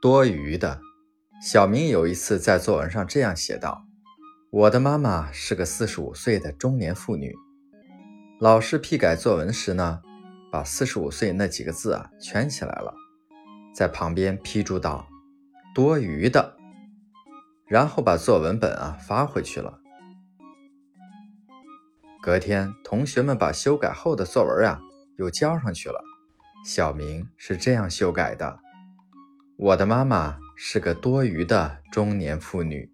多余的。小明有一次在作文上这样写道：“我的妈妈是个四十五岁的中年妇女。”老师批改作文时呢，把“四十五岁”那几个字啊圈起来了，在旁边批注道：“多余的。”然后把作文本啊发回去了。隔天，同学们把修改后的作文啊又交上去了。小明是这样修改的：“我的妈妈。”是个多余的中年妇女。